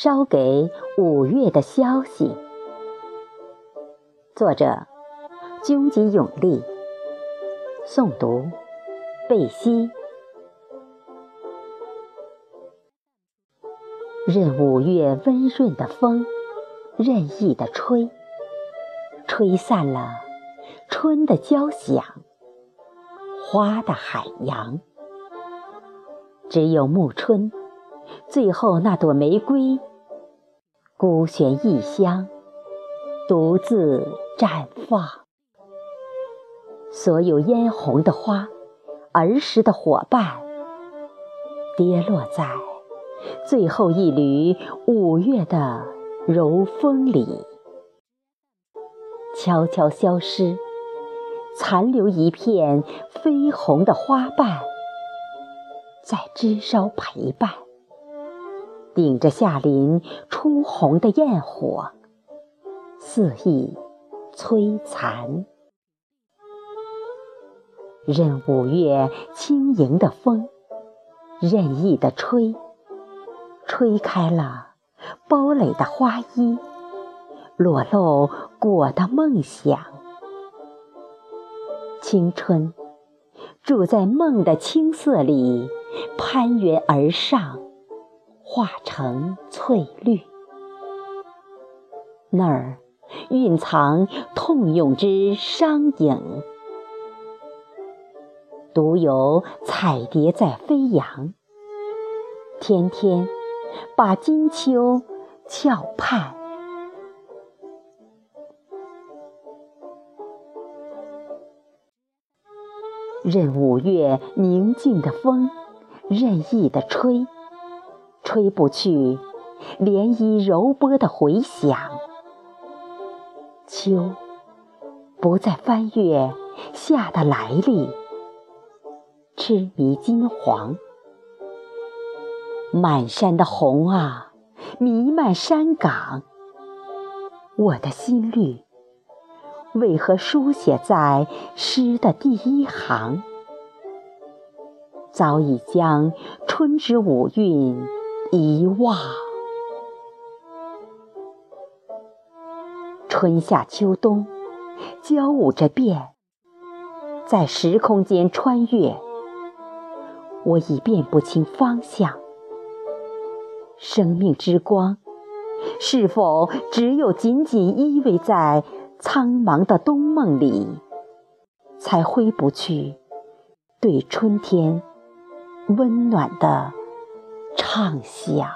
捎给五月的消息。作者：军吉永利。诵读：贝西。任五月温润的风任意的吹，吹散了春的交响，花的海洋。只有暮春，最后那朵玫瑰，孤悬异乡，独自绽放。所有嫣红的花，儿时的伙伴，跌落在最后一缕五月的柔风里，悄悄消失，残留一片绯红的花瓣。在枝梢陪伴，顶着夏林初红的焰火，肆意摧残。任五月轻盈的风任意的吹，吹开了包垒的花衣，裸露果的梦想。青春住在梦的青色里。攀援而上，化成翠绿。那儿蕴藏痛涌之伤影，独有彩蝶在飞扬，天天把金秋翘盼。任五月宁静的风。任意的吹，吹不去涟漪柔波的回响。秋不再翻阅夏的来历，痴迷金黄。满山的红啊，弥漫山岗。我的心律为何书写在诗的第一行？早已将春之五韵哇，春夏秋冬交舞着变，在时空间穿越，我已辨不清方向。生命之光，是否只有紧紧依偎在苍茫的冬梦里，才挥不去对春天？温暖的畅想。